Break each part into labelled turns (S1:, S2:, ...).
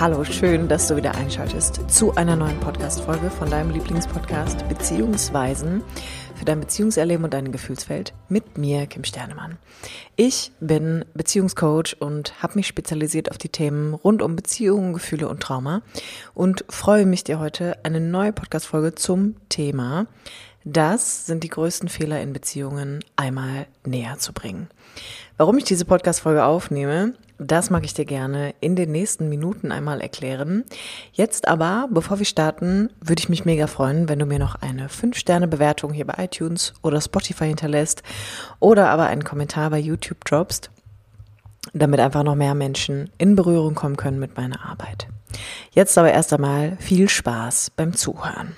S1: Hallo, schön, dass du wieder einschaltest zu einer neuen Podcast-Folge von deinem Lieblingspodcast Beziehungsweisen für dein Beziehungserleben und deine Gefühlswelt mit mir, Kim Sternemann. Ich bin Beziehungscoach und habe mich spezialisiert auf die Themen rund um Beziehungen, Gefühle und Trauma und freue mich dir heute eine neue Podcast-Folge zum Thema das sind die größten Fehler in Beziehungen einmal näher zu bringen. Warum ich diese Podcast-Folge aufnehme, das mag ich dir gerne in den nächsten Minuten einmal erklären. Jetzt aber, bevor wir starten, würde ich mich mega freuen, wenn du mir noch eine 5-Sterne-Bewertung hier bei iTunes oder Spotify hinterlässt oder aber einen Kommentar bei YouTube droppst, damit einfach noch mehr Menschen in Berührung kommen können mit meiner Arbeit. Jetzt aber erst einmal viel Spaß beim Zuhören.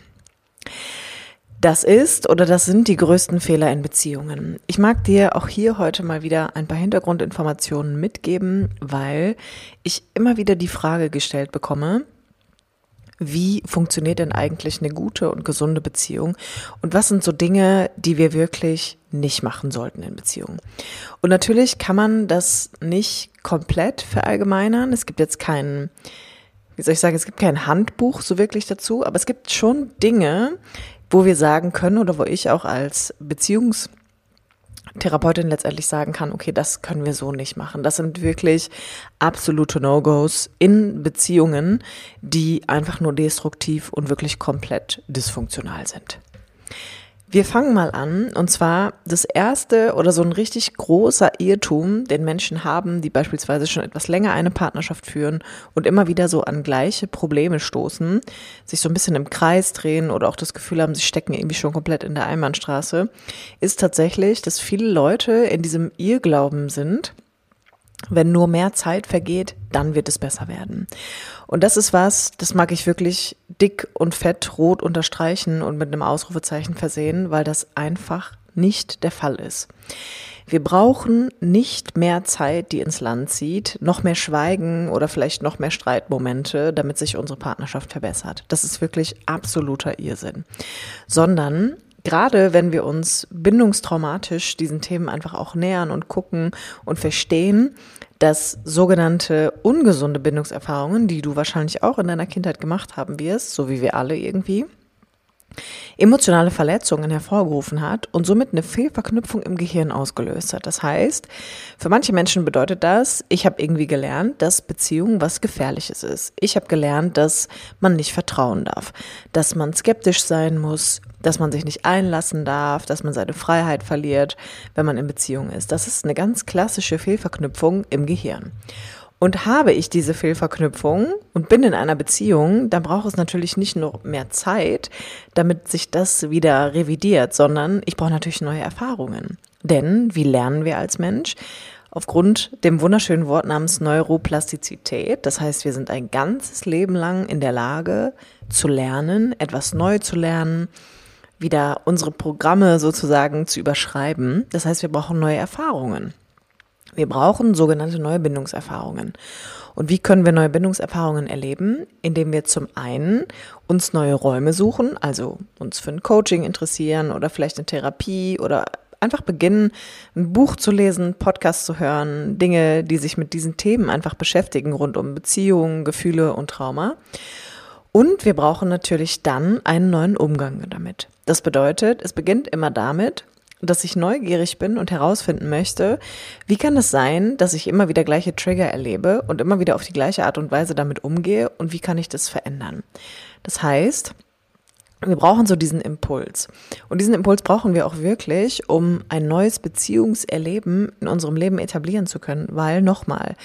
S1: Das ist oder das sind die größten Fehler in Beziehungen. Ich mag dir auch hier heute mal wieder ein paar Hintergrundinformationen mitgeben, weil ich immer wieder die Frage gestellt bekomme, wie funktioniert denn eigentlich eine gute und gesunde Beziehung und was sind so Dinge, die wir wirklich nicht machen sollten in Beziehungen. Und natürlich kann man das nicht komplett verallgemeinern. Es gibt jetzt keinen wie soll ich sagen, es gibt kein Handbuch so wirklich dazu, aber es gibt schon Dinge, wo wir sagen können oder wo ich auch als Beziehungstherapeutin letztendlich sagen kann, okay, das können wir so nicht machen. Das sind wirklich absolute No-Gos in Beziehungen, die einfach nur destruktiv und wirklich komplett dysfunktional sind. Wir fangen mal an. Und zwar das erste oder so ein richtig großer Irrtum, den Menschen haben, die beispielsweise schon etwas länger eine Partnerschaft führen und immer wieder so an gleiche Probleme stoßen, sich so ein bisschen im Kreis drehen oder auch das Gefühl haben, sie stecken irgendwie schon komplett in der Einbahnstraße, ist tatsächlich, dass viele Leute in diesem Irrglauben sind, wenn nur mehr Zeit vergeht, dann wird es besser werden. Und das ist was, das mag ich wirklich dick und fett rot unterstreichen und mit einem Ausrufezeichen versehen, weil das einfach nicht der Fall ist. Wir brauchen nicht mehr Zeit, die ins Land zieht, noch mehr Schweigen oder vielleicht noch mehr Streitmomente, damit sich unsere Partnerschaft verbessert. Das ist wirklich absoluter Irrsinn. Sondern gerade wenn wir uns bindungstraumatisch diesen Themen einfach auch nähern und gucken und verstehen, dass sogenannte ungesunde Bindungserfahrungen, die du wahrscheinlich auch in deiner Kindheit gemacht haben wirst, so wie wir alle irgendwie, emotionale Verletzungen hervorgerufen hat und somit eine Fehlverknüpfung im Gehirn ausgelöst hat. Das heißt, für manche Menschen bedeutet das, ich habe irgendwie gelernt, dass Beziehung was Gefährliches ist. Ich habe gelernt, dass man nicht vertrauen darf, dass man skeptisch sein muss, dass man sich nicht einlassen darf, dass man seine Freiheit verliert, wenn man in Beziehung ist. Das ist eine ganz klassische Fehlverknüpfung im Gehirn. Und habe ich diese Fehlverknüpfung und bin in einer Beziehung, dann braucht es natürlich nicht nur mehr Zeit, damit sich das wieder revidiert, sondern ich brauche natürlich neue Erfahrungen. Denn wie lernen wir als Mensch? Aufgrund dem wunderschönen Wort namens Neuroplastizität. Das heißt, wir sind ein ganzes Leben lang in der Lage zu lernen, etwas neu zu lernen, wieder unsere Programme sozusagen zu überschreiben. Das heißt, wir brauchen neue Erfahrungen. Wir brauchen sogenannte neue Bindungserfahrungen. Und wie können wir neue Bindungserfahrungen erleben? Indem wir zum einen uns neue Räume suchen, also uns für ein Coaching interessieren oder vielleicht eine Therapie oder einfach beginnen, ein Buch zu lesen, Podcast zu hören, Dinge, die sich mit diesen Themen einfach beschäftigen, rund um Beziehungen, Gefühle und Trauma. Und wir brauchen natürlich dann einen neuen Umgang damit. Das bedeutet, es beginnt immer damit, dass ich neugierig bin und herausfinden möchte, wie kann es sein, dass ich immer wieder gleiche Trigger erlebe und immer wieder auf die gleiche Art und Weise damit umgehe und wie kann ich das verändern. Das heißt, wir brauchen so diesen Impuls. Und diesen Impuls brauchen wir auch wirklich, um ein neues Beziehungserleben in unserem Leben etablieren zu können, weil nochmal,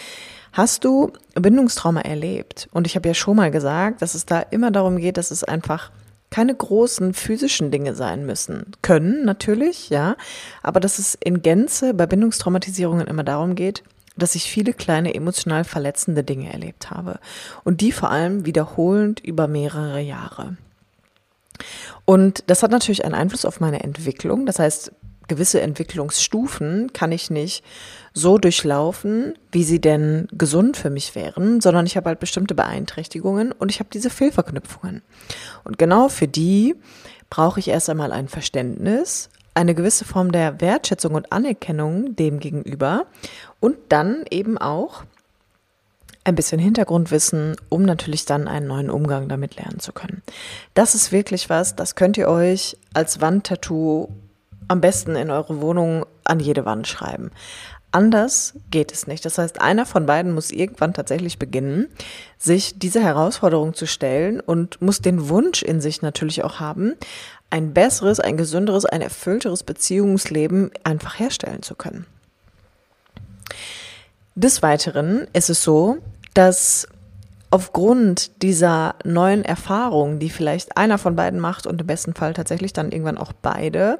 S1: Hast du Bindungstrauma erlebt? Und ich habe ja schon mal gesagt, dass es da immer darum geht, dass es einfach keine großen physischen Dinge sein müssen. Können natürlich, ja, aber dass es in Gänze bei Bindungstraumatisierungen immer darum geht, dass ich viele kleine emotional verletzende Dinge erlebt habe und die vor allem wiederholend über mehrere Jahre. Und das hat natürlich einen Einfluss auf meine Entwicklung. Das heißt, gewisse Entwicklungsstufen kann ich nicht so durchlaufen, wie sie denn gesund für mich wären, sondern ich habe halt bestimmte Beeinträchtigungen und ich habe diese Fehlverknüpfungen. Und genau für die brauche ich erst einmal ein Verständnis, eine gewisse Form der Wertschätzung und Anerkennung dem gegenüber und dann eben auch ein bisschen Hintergrundwissen, um natürlich dann einen neuen Umgang damit lernen zu können. Das ist wirklich was, das könnt ihr euch als Wandtattoo am besten in eure Wohnung an jede Wand schreiben. Anders geht es nicht. Das heißt, einer von beiden muss irgendwann tatsächlich beginnen, sich diese Herausforderung zu stellen und muss den Wunsch in sich natürlich auch haben, ein besseres, ein gesünderes, ein erfüllteres Beziehungsleben einfach herstellen zu können. Des Weiteren ist es so, dass aufgrund dieser neuen Erfahrung, die vielleicht einer von beiden macht und im besten Fall tatsächlich dann irgendwann auch beide,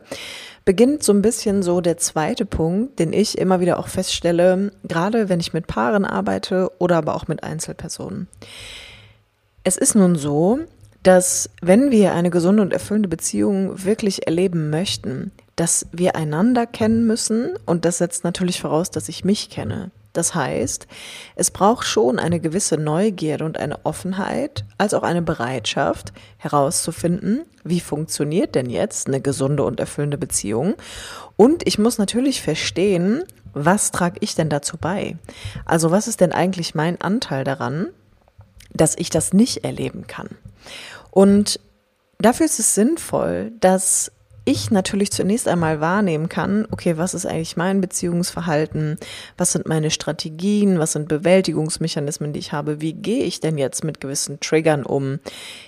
S1: beginnt so ein bisschen so der zweite Punkt, den ich immer wieder auch feststelle, gerade wenn ich mit Paaren arbeite oder aber auch mit Einzelpersonen. Es ist nun so, dass wenn wir eine gesunde und erfüllende Beziehung wirklich erleben möchten, dass wir einander kennen müssen und das setzt natürlich voraus, dass ich mich kenne. Das heißt, es braucht schon eine gewisse Neugierde und eine Offenheit, als auch eine Bereitschaft herauszufinden, wie funktioniert denn jetzt eine gesunde und erfüllende Beziehung. Und ich muss natürlich verstehen, was trage ich denn dazu bei? Also was ist denn eigentlich mein Anteil daran, dass ich das nicht erleben kann? Und dafür ist es sinnvoll, dass ich natürlich zunächst einmal wahrnehmen kann, okay, was ist eigentlich mein Beziehungsverhalten, was sind meine Strategien, was sind Bewältigungsmechanismen, die ich habe, wie gehe ich denn jetzt mit gewissen Triggern um,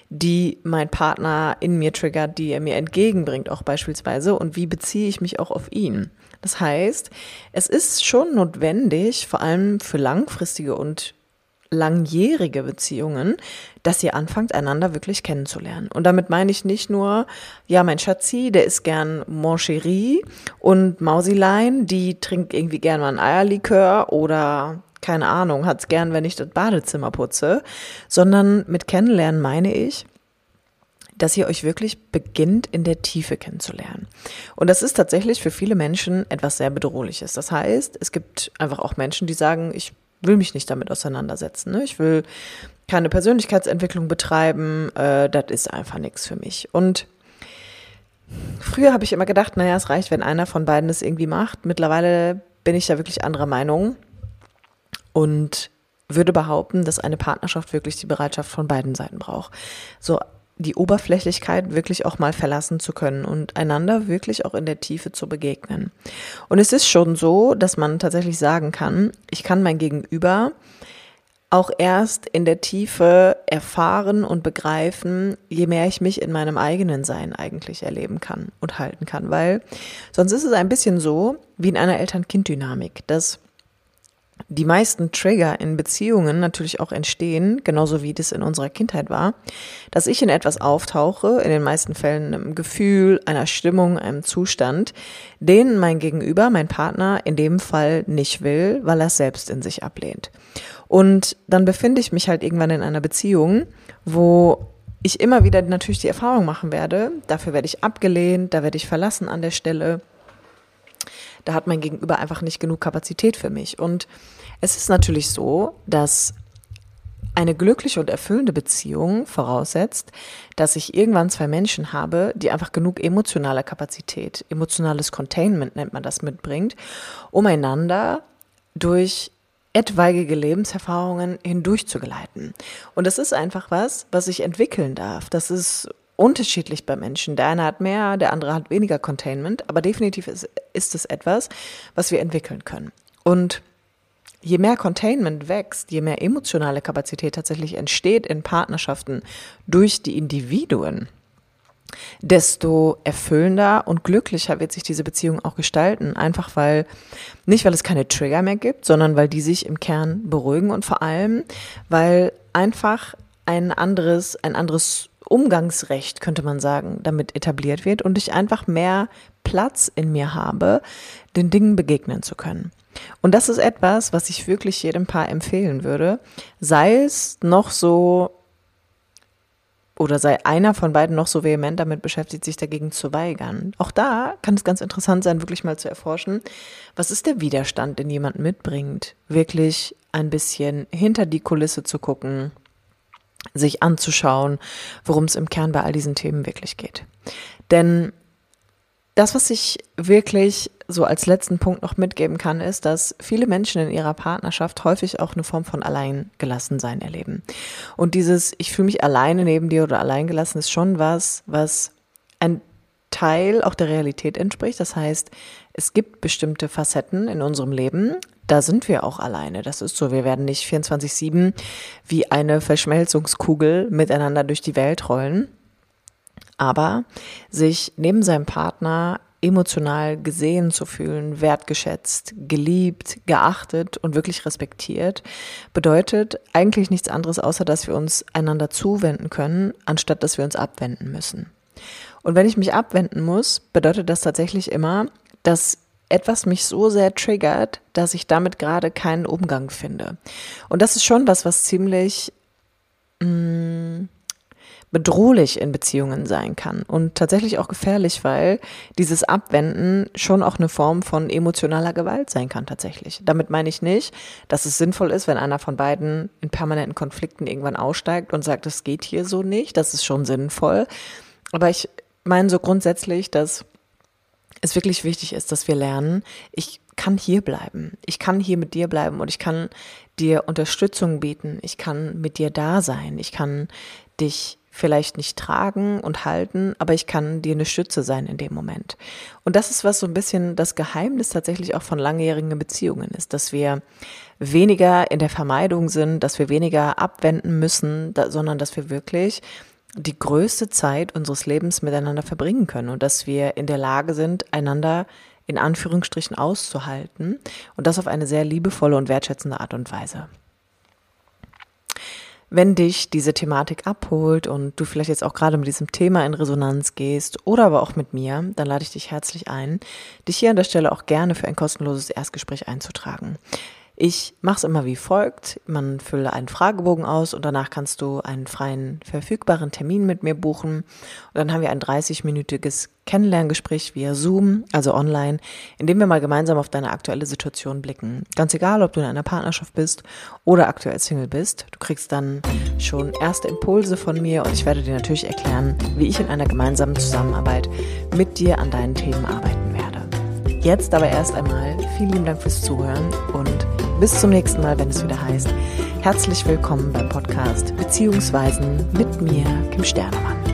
S1: die mein Partner in mir triggert, die er mir entgegenbringt, auch beispielsweise, und wie beziehe ich mich auch auf ihn. Das heißt, es ist schon notwendig, vor allem für langfristige und langjährige Beziehungen, dass ihr anfangt, einander wirklich kennenzulernen. Und damit meine ich nicht nur, ja, mein Schatzi, der ist gern Mon Chéri und Mausilein, die trinkt irgendwie gern mal ein Eierlikör oder keine Ahnung, hat's gern, wenn ich das Badezimmer putze, sondern mit Kennenlernen meine ich, dass ihr euch wirklich beginnt, in der Tiefe kennenzulernen. Und das ist tatsächlich für viele Menschen etwas sehr Bedrohliches. Das heißt, es gibt einfach auch Menschen, die sagen, ich will mich nicht damit auseinandersetzen. Ne? Ich will keine Persönlichkeitsentwicklung betreiben. Äh, das ist einfach nichts für mich. Und früher habe ich immer gedacht, naja, es reicht, wenn einer von beiden das irgendwie macht. Mittlerweile bin ich da wirklich anderer Meinung und würde behaupten, dass eine Partnerschaft wirklich die Bereitschaft von beiden Seiten braucht. So die Oberflächlichkeit wirklich auch mal verlassen zu können und einander wirklich auch in der Tiefe zu begegnen. Und es ist schon so, dass man tatsächlich sagen kann, ich kann mein Gegenüber auch erst in der Tiefe erfahren und begreifen, je mehr ich mich in meinem eigenen Sein eigentlich erleben kann und halten kann, weil sonst ist es ein bisschen so wie in einer Eltern-Kind-Dynamik, dass die meisten Trigger in Beziehungen natürlich auch entstehen, genauso wie das in unserer Kindheit war, dass ich in etwas auftauche, in den meisten Fällen einem Gefühl, einer Stimmung, einem Zustand, den mein Gegenüber, mein Partner in dem Fall nicht will, weil er es selbst in sich ablehnt. Und dann befinde ich mich halt irgendwann in einer Beziehung, wo ich immer wieder natürlich die Erfahrung machen werde, dafür werde ich abgelehnt, da werde ich verlassen an der Stelle. Da hat mein Gegenüber einfach nicht genug Kapazität für mich. Und es ist natürlich so, dass eine glückliche und erfüllende Beziehung voraussetzt, dass ich irgendwann zwei Menschen habe, die einfach genug emotionale Kapazität, emotionales Containment nennt man das mitbringt, um einander durch etwaige Lebenserfahrungen hindurch zu geleiten. Und das ist einfach was, was sich entwickeln darf. Das ist unterschiedlich bei Menschen. Der eine hat mehr, der andere hat weniger Containment, aber definitiv ist, ist es etwas, was wir entwickeln können. Und je mehr Containment wächst, je mehr emotionale Kapazität tatsächlich entsteht in Partnerschaften durch die Individuen, desto erfüllender und glücklicher wird sich diese Beziehung auch gestalten. Einfach weil, nicht weil es keine Trigger mehr gibt, sondern weil die sich im Kern beruhigen und vor allem, weil einfach ein anderes, ein anderes Umgangsrecht, könnte man sagen, damit etabliert wird und ich einfach mehr Platz in mir habe, den Dingen begegnen zu können. Und das ist etwas, was ich wirklich jedem Paar empfehlen würde, sei es noch so oder sei einer von beiden noch so vehement damit beschäftigt, sich dagegen zu weigern. Auch da kann es ganz interessant sein, wirklich mal zu erforschen, was ist der Widerstand, den jemand mitbringt, wirklich ein bisschen hinter die Kulisse zu gucken, sich anzuschauen, worum es im Kern bei all diesen Themen wirklich geht. Denn das, was ich wirklich so als letzten Punkt noch mitgeben kann, ist, dass viele Menschen in ihrer Partnerschaft häufig auch eine Form von Alleingelassensein erleben. Und dieses, ich fühle mich alleine neben dir oder alleingelassen, ist schon was, was ein Teil auch der Realität entspricht. Das heißt, es gibt bestimmte Facetten in unserem Leben, da sind wir auch alleine. Das ist so. Wir werden nicht 24-7 wie eine Verschmelzungskugel miteinander durch die Welt rollen aber sich neben seinem Partner emotional gesehen zu fühlen, wertgeschätzt, geliebt, geachtet und wirklich respektiert, bedeutet eigentlich nichts anderes, außer dass wir uns einander zuwenden können, anstatt dass wir uns abwenden müssen. Und wenn ich mich abwenden muss, bedeutet das tatsächlich immer, dass etwas mich so sehr triggert, dass ich damit gerade keinen Umgang finde. Und das ist schon was, was ziemlich mh, mm, bedrohlich in Beziehungen sein kann und tatsächlich auch gefährlich, weil dieses Abwenden schon auch eine Form von emotionaler Gewalt sein kann tatsächlich. Damit meine ich nicht, dass es sinnvoll ist, wenn einer von beiden in permanenten Konflikten irgendwann aussteigt und sagt, es geht hier so nicht, das ist schon sinnvoll. Aber ich meine so grundsätzlich, dass es wirklich wichtig ist, dass wir lernen, ich kann hier bleiben. Ich kann hier mit dir bleiben und ich kann dir Unterstützung bieten. Ich kann mit dir da sein. Ich kann dich vielleicht nicht tragen und halten, aber ich kann dir eine Stütze sein in dem Moment. Und das ist was so ein bisschen das Geheimnis tatsächlich auch von langjährigen Beziehungen ist, dass wir weniger in der Vermeidung sind, dass wir weniger abwenden müssen, da, sondern dass wir wirklich die größte Zeit unseres Lebens miteinander verbringen können und dass wir in der Lage sind, einander in Anführungsstrichen auszuhalten und das auf eine sehr liebevolle und wertschätzende Art und Weise. Wenn dich diese Thematik abholt und du vielleicht jetzt auch gerade mit diesem Thema in Resonanz gehst oder aber auch mit mir, dann lade ich dich herzlich ein, dich hier an der Stelle auch gerne für ein kostenloses Erstgespräch einzutragen. Ich mache es immer wie folgt. Man fülle einen Fragebogen aus und danach kannst du einen freien, verfügbaren Termin mit mir buchen. Und dann haben wir ein 30-minütiges Kennenlerngespräch via Zoom, also online, in dem wir mal gemeinsam auf deine aktuelle Situation blicken. Ganz egal, ob du in einer Partnerschaft bist oder aktuell Single bist. Du kriegst dann schon erste Impulse von mir und ich werde dir natürlich erklären, wie ich in einer gemeinsamen Zusammenarbeit mit dir an deinen Themen arbeiten werde. Jetzt aber erst einmal vielen lieben Dank fürs Zuhören und bis zum nächsten Mal, wenn es wieder heißt, herzlich willkommen beim Podcast Beziehungsweisen mit mir, Kim Sternemann.